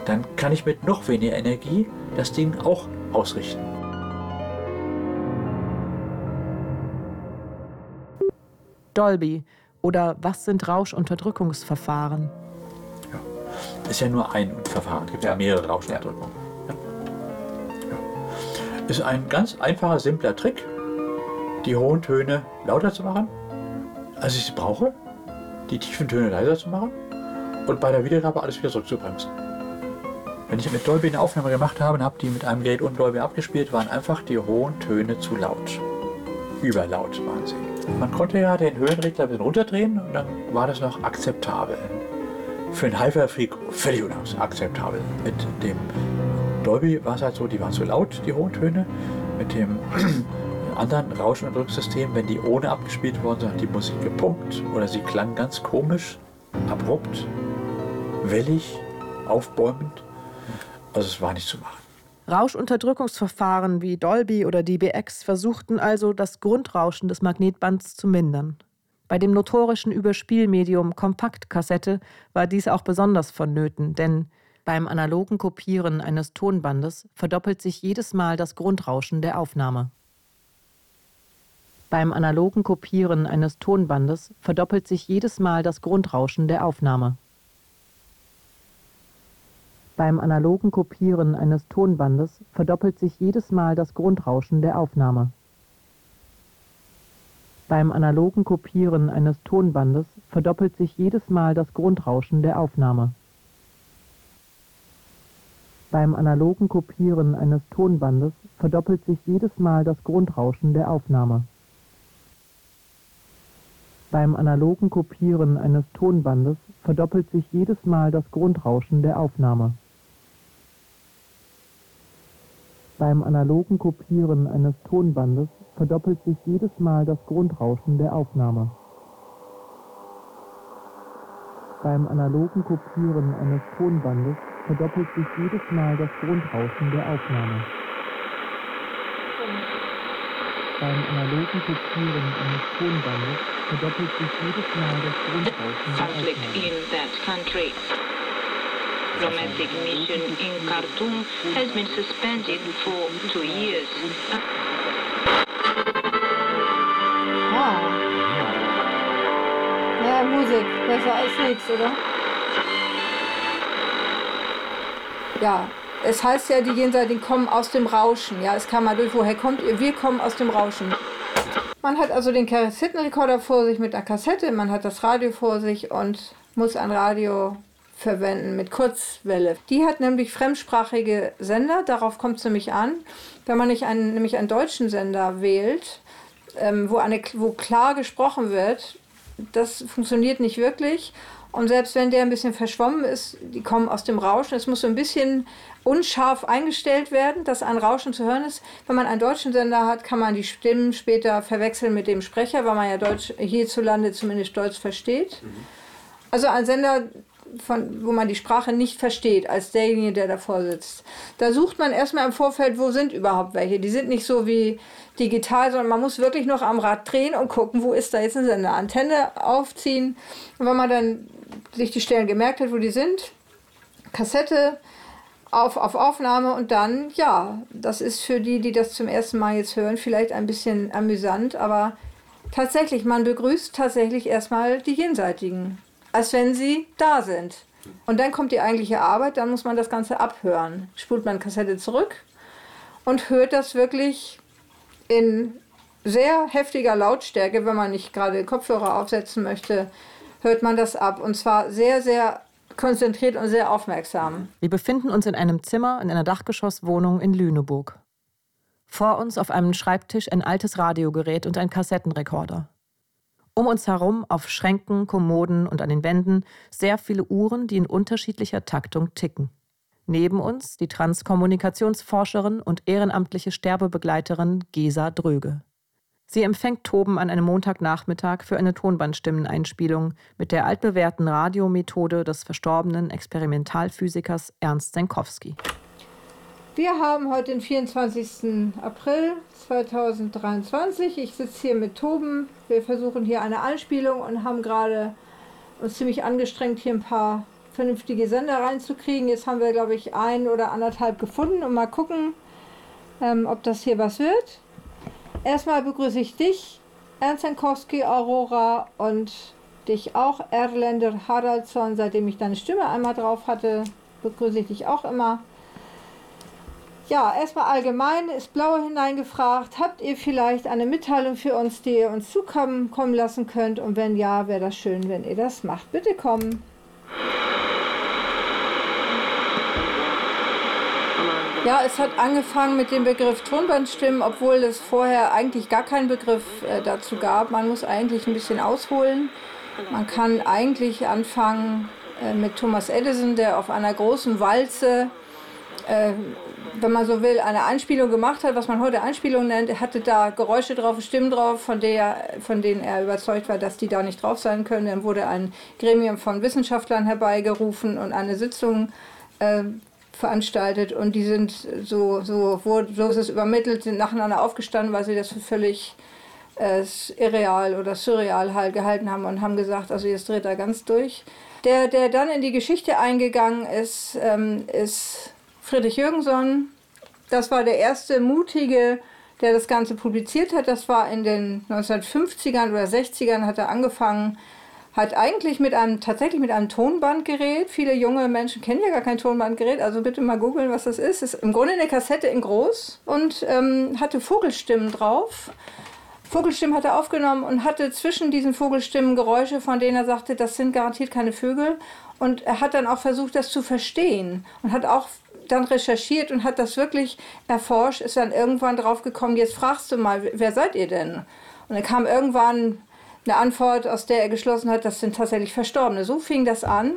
dann kann ich mit noch weniger Energie das Ding auch ausrichten. Dolby oder was sind Rauschunterdrückungsverfahren? Ja. Ist ja nur ein Verfahren, es gibt ja mehrere Rauschunterdrückungen. Ja. Ja. Ist ein ganz einfacher, simpler Trick, die hohen Töne lauter zu machen, als ich sie brauche, die tiefen Töne leiser zu machen und bei der Wiedergabe alles wieder zurückzubremsen. Wenn ich mit Dolby eine Aufnahme gemacht habe und habe die mit einem Gerät und Dolby abgespielt, waren einfach die hohen Töne zu laut. Überlaut waren sie. Man konnte ja den Höhenregler ein bisschen runterdrehen und dann war das noch akzeptabel. Für einen Hi-Fi-Freak völlig unakzeptabel. Mit dem Dolby war es halt so, die waren zu laut, die hohen Töne. Mit dem anderen Rauschenunterdrückungssystem, wenn die ohne abgespielt worden sind, hat die Musik gepumpt oder sie klang ganz komisch, abrupt, wellig, aufbäumend. Also es war nicht zu machen. Rauschunterdrückungsverfahren wie Dolby oder DBX versuchten also, das Grundrauschen des Magnetbands zu mindern. Bei dem notorischen Überspielmedium Kompaktkassette war dies auch besonders vonnöten, denn beim analogen Kopieren eines Tonbandes verdoppelt sich jedes Mal das Grundrauschen der Aufnahme. Beim analogen Kopieren eines Tonbandes verdoppelt sich jedes Mal das Grundrauschen der Aufnahme. Beim analogen Kopieren eines Tonbandes verdoppelt sich jedes Mal das Grundrauschen der Aufnahme. Beim analogen Kopieren eines Tonbandes verdoppelt sich jedes Mal das Grundrauschen der Aufnahme. Beim analogen Kopieren eines Tonbandes verdoppelt sich jedes Mal das Grundrauschen der Aufnahme. Beim analogen Kopieren eines Tonbandes verdoppelt sich jedes Mal das Grundrauschen der Aufnahme. Beim analogen Kopieren eines Tonbandes verdoppelt sich jedes Mal das Grundrauschen der Aufnahme. Beim analogen Kopieren eines Tonbandes verdoppelt sich jedes Mal das Grundrauschen der Aufnahme. Beim analogen Kopieren eines Tonbandes verdoppelt sich jedes Mal das Grundrauschen Aufnahme. in that country. Romantic mission in Khartoum has been suspended for two years. Ah. Ja, Musik, besser als nichts, oder? Ja, es heißt ja, die Jenseitigen kommen aus dem Rauschen. Ja, es kam mal durch, woher kommt ihr? Wir kommen aus dem Rauschen. Man hat also den Kassettenrekorder vor sich mit einer Kassette, man hat das Radio vor sich und muss ein Radio verwenden mit Kurzwelle. Die hat nämlich fremdsprachige Sender, darauf kommt es nämlich an. Wenn man nicht einen, nämlich einen deutschen Sender wählt, ähm, wo, eine, wo klar gesprochen wird, das funktioniert nicht wirklich. Und selbst wenn der ein bisschen verschwommen ist, die kommen aus dem Rauschen. Es muss so ein bisschen unscharf eingestellt werden, dass ein Rauschen zu hören ist. Wenn man einen deutschen Sender hat, kann man die Stimmen später verwechseln mit dem Sprecher, weil man ja Deutsch hierzulande zumindest Deutsch versteht. Also ein Sender, von, wo man die Sprache nicht versteht, als derjenige, der davor sitzt. Da sucht man erstmal im Vorfeld, wo sind überhaupt welche. Die sind nicht so wie digital, sondern man muss wirklich noch am Rad drehen und gucken, wo ist da jetzt ein Sender. Antenne aufziehen. Und wenn man dann sich die Stellen gemerkt hat, wo die sind, Kassette auf, auf Aufnahme und dann, ja, das ist für die, die das zum ersten Mal jetzt hören, vielleicht ein bisschen amüsant, aber tatsächlich, man begrüßt tatsächlich erstmal die Jenseitigen als wenn sie da sind. Und dann kommt die eigentliche Arbeit, dann muss man das Ganze abhören. Spult man Kassette zurück und hört das wirklich in sehr heftiger Lautstärke, wenn man nicht gerade Kopfhörer aufsetzen möchte, hört man das ab. Und zwar sehr, sehr konzentriert und sehr aufmerksam. Wir befinden uns in einem Zimmer in einer Dachgeschosswohnung in Lüneburg. Vor uns auf einem Schreibtisch ein altes Radiogerät und ein Kassettenrekorder. Um uns herum auf Schränken, Kommoden und an den Wänden sehr viele Uhren, die in unterschiedlicher Taktung ticken. Neben uns die Transkommunikationsforscherin und ehrenamtliche Sterbebegleiterin Gesa Dröge. Sie empfängt Toben an einem Montagnachmittag für eine Tonbandstimmeneinspielung mit der altbewährten Radiomethode des verstorbenen Experimentalphysikers Ernst Senkowski. Wir haben heute den 24. April 2023. Ich sitze hier mit Toben. Wir versuchen hier eine Einspielung und haben gerade uns ziemlich angestrengt, hier ein paar vernünftige Sender reinzukriegen. Jetzt haben wir, glaube ich, ein oder anderthalb gefunden und mal gucken, ähm, ob das hier was wird. Erstmal begrüße ich dich, Ernst Jankowski, Aurora und dich auch, Erländer Haraldsson. Seitdem ich deine Stimme einmal drauf hatte, begrüße ich dich auch immer. Ja, erstmal allgemein ist Blaue hineingefragt. Habt ihr vielleicht eine Mitteilung für uns, die ihr uns zukommen kommen lassen könnt? Und wenn ja, wäre das schön, wenn ihr das macht. Bitte kommen. Ja, es hat angefangen mit dem Begriff Tonbandstimmen, obwohl es vorher eigentlich gar keinen Begriff äh, dazu gab. Man muss eigentlich ein bisschen ausholen. Man kann eigentlich anfangen äh, mit Thomas Edison, der auf einer großen Walze äh, wenn man so will, eine Einspielung gemacht hat, was man heute Einspielung nennt. Er hatte da Geräusche drauf, Stimmen drauf, von, der, von denen er überzeugt war, dass die da nicht drauf sein können. Dann wurde ein Gremium von Wissenschaftlern herbeigerufen und eine Sitzung äh, veranstaltet. Und die sind so, so, wurde, so ist es übermittelt, sind nacheinander aufgestanden, weil sie das für völlig äh, irreal oder surreal halt gehalten haben und haben gesagt, also jetzt dreht er ganz durch. Der, der dann in die Geschichte eingegangen ist, ähm, ist Friedrich Jürgenson. Das war der erste mutige, der das Ganze publiziert hat. Das war in den 1950ern oder 60ern hat er angefangen, hat eigentlich mit einem, tatsächlich mit einem Tonbandgerät, viele junge Menschen kennen ja gar kein Tonbandgerät, also bitte mal googeln, was das ist. ist im Grunde eine Kassette in groß und ähm, hatte Vogelstimmen drauf. Vogelstimmen hat er aufgenommen und hatte zwischen diesen Vogelstimmen Geräusche, von denen er sagte, das sind garantiert keine Vögel. Und er hat dann auch versucht, das zu verstehen und hat auch dann recherchiert und hat das wirklich erforscht, ist dann irgendwann drauf gekommen, jetzt fragst du mal, wer seid ihr denn? Und er kam irgendwann eine Antwort, aus der er geschlossen hat, das sind tatsächlich Verstorbene. So fing das an.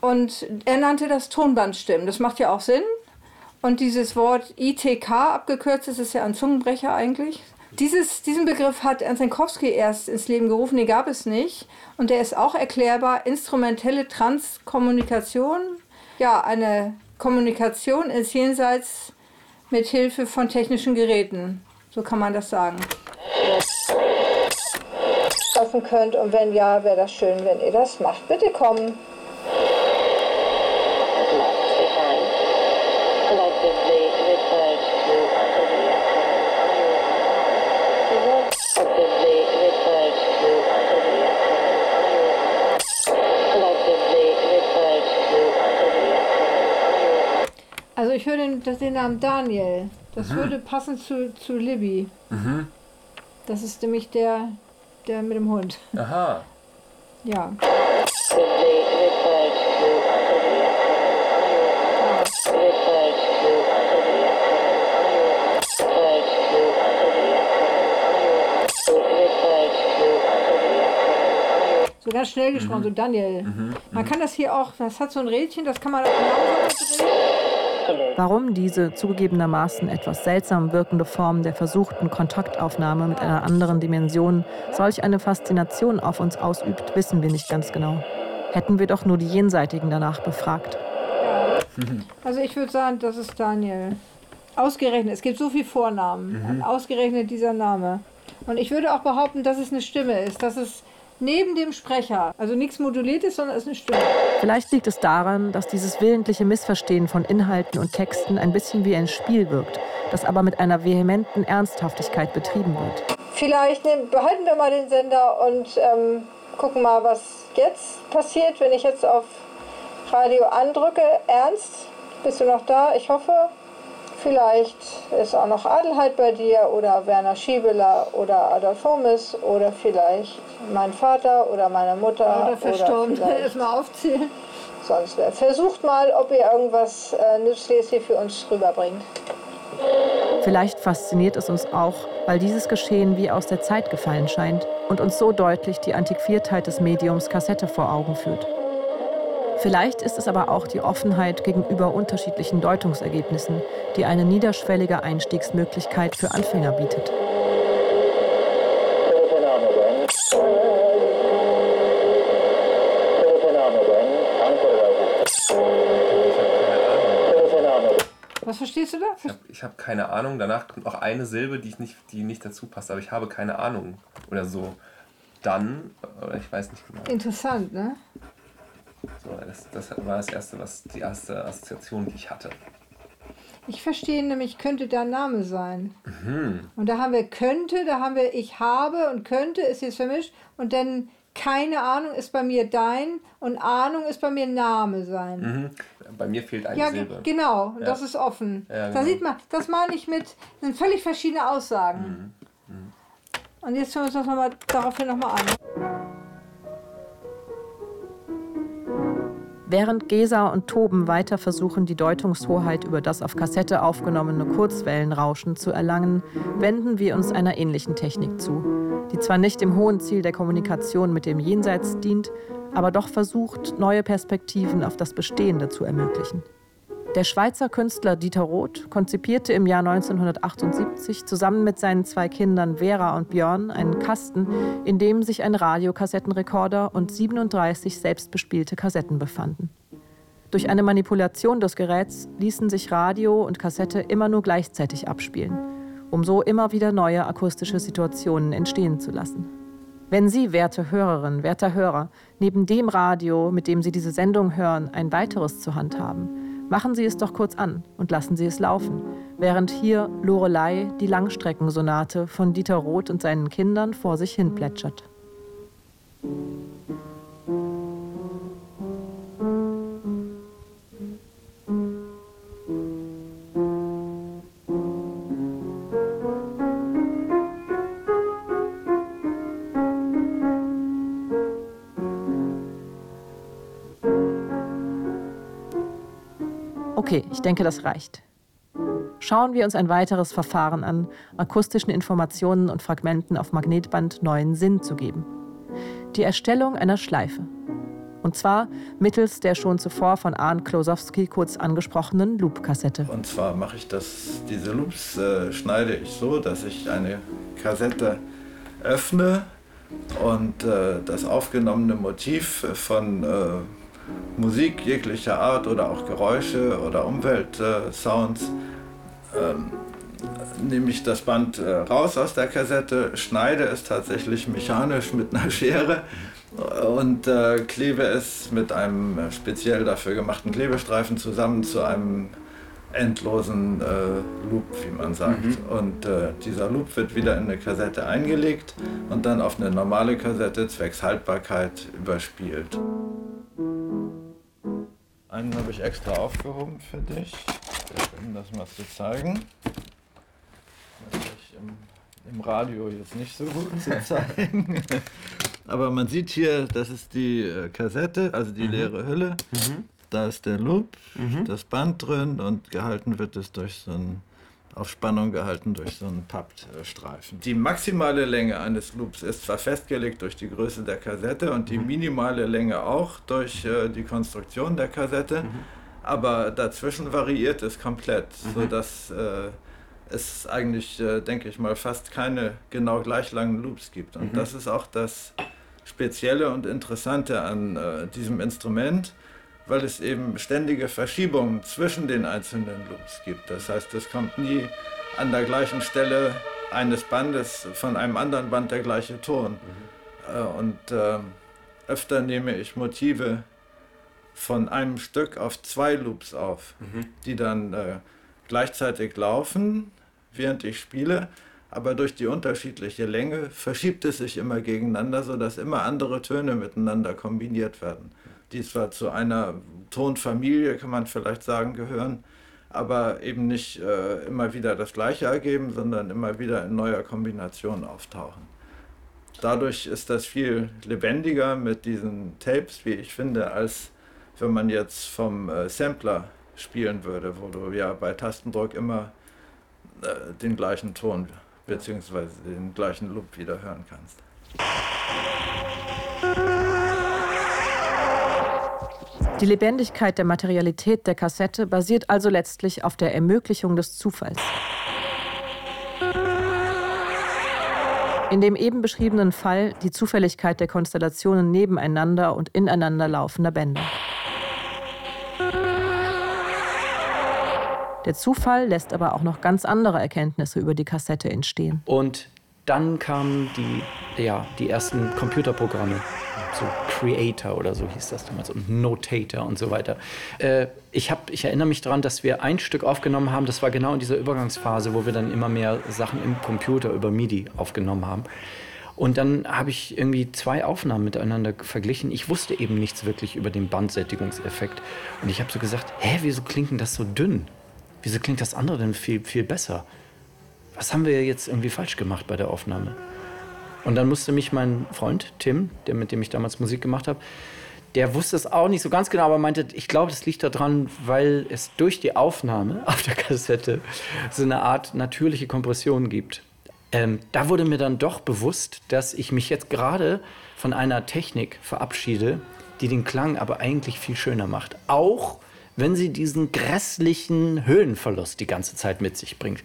Und er nannte das Tonbandstimmen. Das macht ja auch Sinn. Und dieses Wort ITK abgekürzt, das ist ja ein Zungenbrecher eigentlich. Dieses, diesen Begriff hat Ernst Jankowski erst ins Leben gerufen, den gab es nicht. Und der ist auch erklärbar. Instrumentelle Transkommunikation. Ja, eine Kommunikation ins Jenseits mit Hilfe von technischen Geräten. So kann man das sagen schaffen könnt. Und wenn ja, wäre das schön, wenn ihr das macht. Bitte kommen. Also ich höre den, den Namen Daniel. Das mhm. würde passen zu, zu Libby. Mhm. Das ist nämlich der, der mit dem Hund. Aha. Ja. So ganz schnell gesprochen, mhm. so Daniel. Mhm. Man kann das hier auch, das hat so ein Rädchen, das kann man auch genauso drehen. Warum diese zugegebenermaßen etwas seltsam wirkende Form der versuchten Kontaktaufnahme mit einer anderen Dimension solch eine Faszination auf uns ausübt, wissen wir nicht ganz genau. Hätten wir doch nur die Jenseitigen danach befragt. Ja. Also ich würde sagen, das ist Daniel. Ausgerechnet, es gibt so viele Vornamen. Mhm. Ausgerechnet dieser Name. Und ich würde auch behaupten, dass es eine Stimme ist, dass es neben dem Sprecher. Also nichts moduliertes, sondern es ist eine Stimme. Vielleicht liegt es daran, dass dieses willentliche Missverstehen von Inhalten und Texten ein bisschen wie ein Spiel wirkt, das aber mit einer vehementen Ernsthaftigkeit betrieben wird. Vielleicht nehmen, behalten wir mal den Sender und ähm, gucken mal, was jetzt passiert, wenn ich jetzt auf Radio andrücke. Ernst, bist du noch da? Ich hoffe. Vielleicht ist auch noch Adelheid bei dir oder Werner Schiebeler oder Adolf Homes oder vielleicht mein Vater oder meine Mutter. Oder verstorben, erstmal aufzählen. Sonst wer. Versucht mal, ob ihr irgendwas äh, Nützliches hier für uns rüberbringt. Vielleicht fasziniert es uns auch, weil dieses Geschehen wie aus der Zeit gefallen scheint und uns so deutlich die Antiquiertheit des Mediums Kassette vor Augen führt. Vielleicht ist es aber auch die Offenheit gegenüber unterschiedlichen Deutungsergebnissen, die eine niederschwellige Einstiegsmöglichkeit für Anfänger bietet. Was verstehst du da? Ich habe hab keine Ahnung. Danach kommt noch eine Silbe, die, ich nicht, die nicht dazu passt, aber ich habe keine Ahnung. Oder so. Dann, oder ich weiß nicht genau. Interessant, ne? So, das, das war das erste, was die erste Assoziation, die ich hatte. Ich verstehe nämlich, könnte der Name sein. Mhm. Und da haben wir könnte, da haben wir ich habe und könnte ist jetzt vermischt und dann keine Ahnung ist bei mir dein und Ahnung ist bei mir Name sein. Mhm. Bei mir fehlt eine ja, Silbe. Genau, und ja. das ist offen. Ja, genau. Da sieht man, das meine ich mit, sind völlig verschiedene Aussagen. Mhm. Mhm. Und jetzt schauen wir uns das nochmal daraufhin nochmal an. Während Gesa und Toben weiter versuchen, die Deutungshoheit über das auf Kassette aufgenommene Kurzwellenrauschen zu erlangen, wenden wir uns einer ähnlichen Technik zu, die zwar nicht dem hohen Ziel der Kommunikation mit dem Jenseits dient, aber doch versucht, neue Perspektiven auf das Bestehende zu ermöglichen. Der Schweizer Künstler Dieter Roth konzipierte im Jahr 1978 zusammen mit seinen zwei Kindern Vera und Björn einen Kasten, in dem sich ein Radiokassettenrekorder und 37 selbstbespielte Kassetten befanden. Durch eine Manipulation des Geräts ließen sich Radio und Kassette immer nur gleichzeitig abspielen, um so immer wieder neue akustische Situationen entstehen zu lassen. Wenn Sie, werte Hörerinnen, werter Hörer, neben dem Radio, mit dem Sie diese Sendung hören, ein weiteres zur Hand haben, Machen Sie es doch kurz an und lassen Sie es laufen. während hier Lorelei die Langstreckensonate von Dieter Roth und seinen Kindern vor sich hin plätschert. Okay, ich denke, das reicht. Schauen wir uns ein weiteres Verfahren an, akustischen Informationen und Fragmenten auf Magnetband neuen Sinn zu geben. Die Erstellung einer Schleife. Und zwar mittels der schon zuvor von Arndt Klosowski kurz angesprochenen Loop-Kassette. Und zwar mache ich das, diese Loops äh, schneide ich so, dass ich eine Kassette öffne und äh, das aufgenommene Motiv von äh, Musik jeglicher Art oder auch Geräusche oder Umweltsounds, ähm, nehme ich das Band äh, raus aus der Kassette, schneide es tatsächlich mechanisch mit einer Schere und äh, klebe es mit einem speziell dafür gemachten Klebestreifen zusammen zu einem endlosen äh, Loop, wie man sagt. Mhm. Und äh, dieser Loop wird wieder in eine Kassette eingelegt und dann auf eine normale Kassette zwecks Haltbarkeit überspielt. Einen habe ich extra aufgehoben für dich, um das mal zu zeigen. Natürlich im, im Radio jetzt nicht so gut zu zeigen. Aber man sieht hier, das ist die äh, Kassette, also die mhm. leere Hülle. Mhm. Da ist der Loop, mhm. das Band drin und gehalten wird es durch so ein auf Spannung gehalten durch so einen Pappstreifen. Die maximale Länge eines Loops ist zwar festgelegt durch die Größe der Kassette und die mhm. minimale Länge auch durch äh, die Konstruktion der Kassette, mhm. aber dazwischen variiert es komplett, mhm. sodass äh, es eigentlich, äh, denke ich mal, fast keine genau gleich langen Loops gibt. Und mhm. das ist auch das Spezielle und Interessante an äh, diesem Instrument weil es eben ständige Verschiebungen zwischen den einzelnen Loops gibt. Das heißt, es kommt nie an der gleichen Stelle eines Bandes von einem anderen Band der gleiche Ton. Mhm. Äh, und äh, öfter nehme ich Motive von einem Stück auf zwei Loops auf, mhm. die dann äh, gleichzeitig laufen, während ich spiele. Aber durch die unterschiedliche Länge verschiebt es sich immer gegeneinander, sodass immer andere Töne miteinander kombiniert werden die zwar zu einer Tonfamilie, kann man vielleicht sagen, gehören, aber eben nicht äh, immer wieder das Gleiche ergeben, sondern immer wieder in neuer Kombination auftauchen. Dadurch ist das viel lebendiger mit diesen Tapes, wie ich finde, als wenn man jetzt vom äh, Sampler spielen würde, wo du ja bei Tastendruck immer äh, den gleichen Ton bzw. den gleichen Loop wieder hören kannst. Die Lebendigkeit der Materialität der Kassette basiert also letztlich auf der Ermöglichung des Zufalls. In dem eben beschriebenen Fall die Zufälligkeit der Konstellationen nebeneinander und ineinander laufender Bänder. Der Zufall lässt aber auch noch ganz andere Erkenntnisse über die Kassette entstehen. Und dann kamen die, ja, die ersten Computerprogramme so Creator oder so hieß das damals und Notator und so weiter. Äh, ich, hab, ich erinnere mich daran, dass wir ein Stück aufgenommen haben, das war genau in dieser Übergangsphase, wo wir dann immer mehr Sachen im Computer über MIDI aufgenommen haben. Und dann habe ich irgendwie zwei Aufnahmen miteinander verglichen. Ich wusste eben nichts wirklich über den Bandsättigungseffekt. Und ich habe so gesagt, hä, wieso klingt denn das so dünn? Wieso klingt das andere denn viel, viel besser? Was haben wir jetzt irgendwie falsch gemacht bei der Aufnahme? Und dann musste mich mein Freund Tim, der mit dem ich damals Musik gemacht habe, der wusste es auch nicht so ganz genau, aber meinte, ich glaube, das liegt daran, weil es durch die Aufnahme auf der Kassette so eine Art natürliche Kompression gibt. Ähm, da wurde mir dann doch bewusst, dass ich mich jetzt gerade von einer Technik verabschiede, die den Klang aber eigentlich viel schöner macht. Auch wenn sie diesen grässlichen Höhenverlust die ganze Zeit mit sich bringt.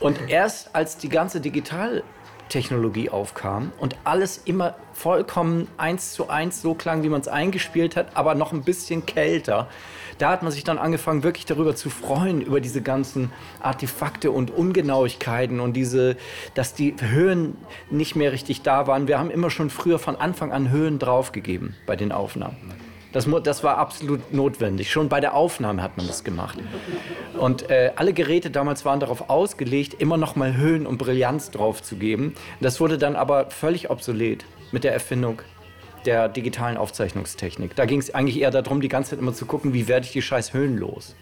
Und erst als die ganze Digital Technologie aufkam und alles immer vollkommen eins zu eins so klang, wie man es eingespielt hat, aber noch ein bisschen kälter. Da hat man sich dann angefangen, wirklich darüber zu freuen, über diese ganzen Artefakte und Ungenauigkeiten und diese, dass die Höhen nicht mehr richtig da waren. Wir haben immer schon früher von Anfang an Höhen draufgegeben bei den Aufnahmen. Das, das war absolut notwendig. Schon bei der Aufnahme hat man das gemacht. Und äh, alle Geräte damals waren darauf ausgelegt, immer noch mal Höhen und Brillanz drauf zu geben. Das wurde dann aber völlig obsolet mit der Erfindung der digitalen Aufzeichnungstechnik. Da ging es eigentlich eher darum, die ganze Zeit immer zu gucken, wie werde ich die scheiß Höhen los.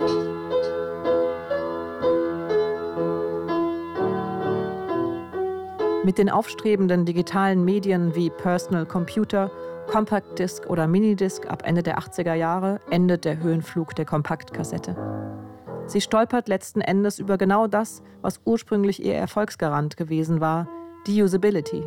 Mit den aufstrebenden digitalen Medien wie Personal Computer, Compact Disc oder Minidisc ab Ende der 80er Jahre endet der Höhenflug der Kompaktkassette. Sie stolpert letzten Endes über genau das, was ursprünglich ihr Erfolgsgarant gewesen war, die Usability.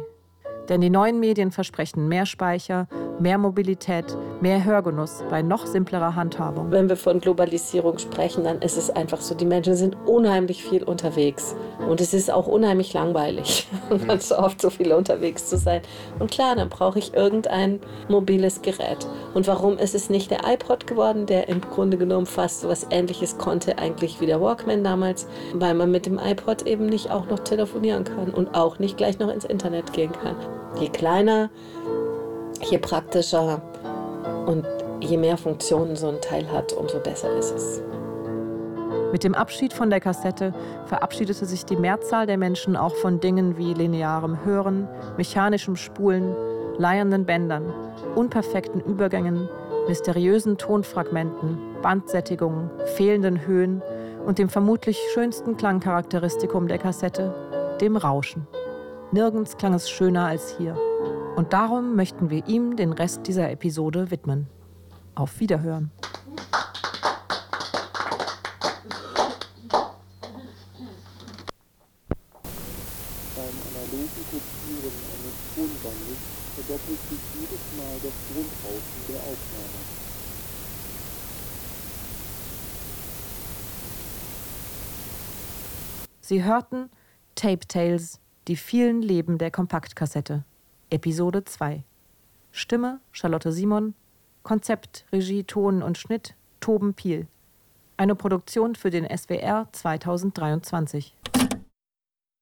Denn die neuen Medien versprechen mehr Speicher, mehr Mobilität, mehr Hörgenuss bei noch simplerer Handhabung. Wenn wir von Globalisierung sprechen, dann ist es einfach so, die Menschen sind unheimlich viel unterwegs. Und es ist auch unheimlich langweilig, so oft so viel unterwegs zu sein. Und klar, dann brauche ich irgendein mobiles Gerät. Und warum ist es nicht der iPod geworden, der im Grunde genommen fast so was ähnliches konnte, eigentlich wie der Walkman damals, weil man mit dem iPod eben nicht auch noch telefonieren kann und auch nicht gleich noch ins Internet gehen kann. Je kleiner, je praktischer und je mehr Funktionen so ein Teil hat, umso besser ist es. Mit dem Abschied von der Kassette verabschiedete sich die Mehrzahl der Menschen auch von Dingen wie linearem Hören, mechanischem Spulen, leiernden Bändern, unperfekten Übergängen, mysteriösen Tonfragmenten, Bandsättigungen, fehlenden Höhen und dem vermutlich schönsten Klangcharakteristikum der Kassette, dem Rauschen. Nirgends klang es schöner als hier. Und darum möchten wir ihm den Rest dieser Episode widmen. Auf Wiederhören. Beim analogen Kopieren eines Tonbandes verdoppelt sich jedes Mal das Grundrauschen der Aufnahme. Sie hörten Tape Tales die vielen Leben der Kompaktkassette. Episode 2. Stimme Charlotte Simon. Konzept, Regie, Ton und Schnitt Toben Piel. Eine Produktion für den SWR 2023.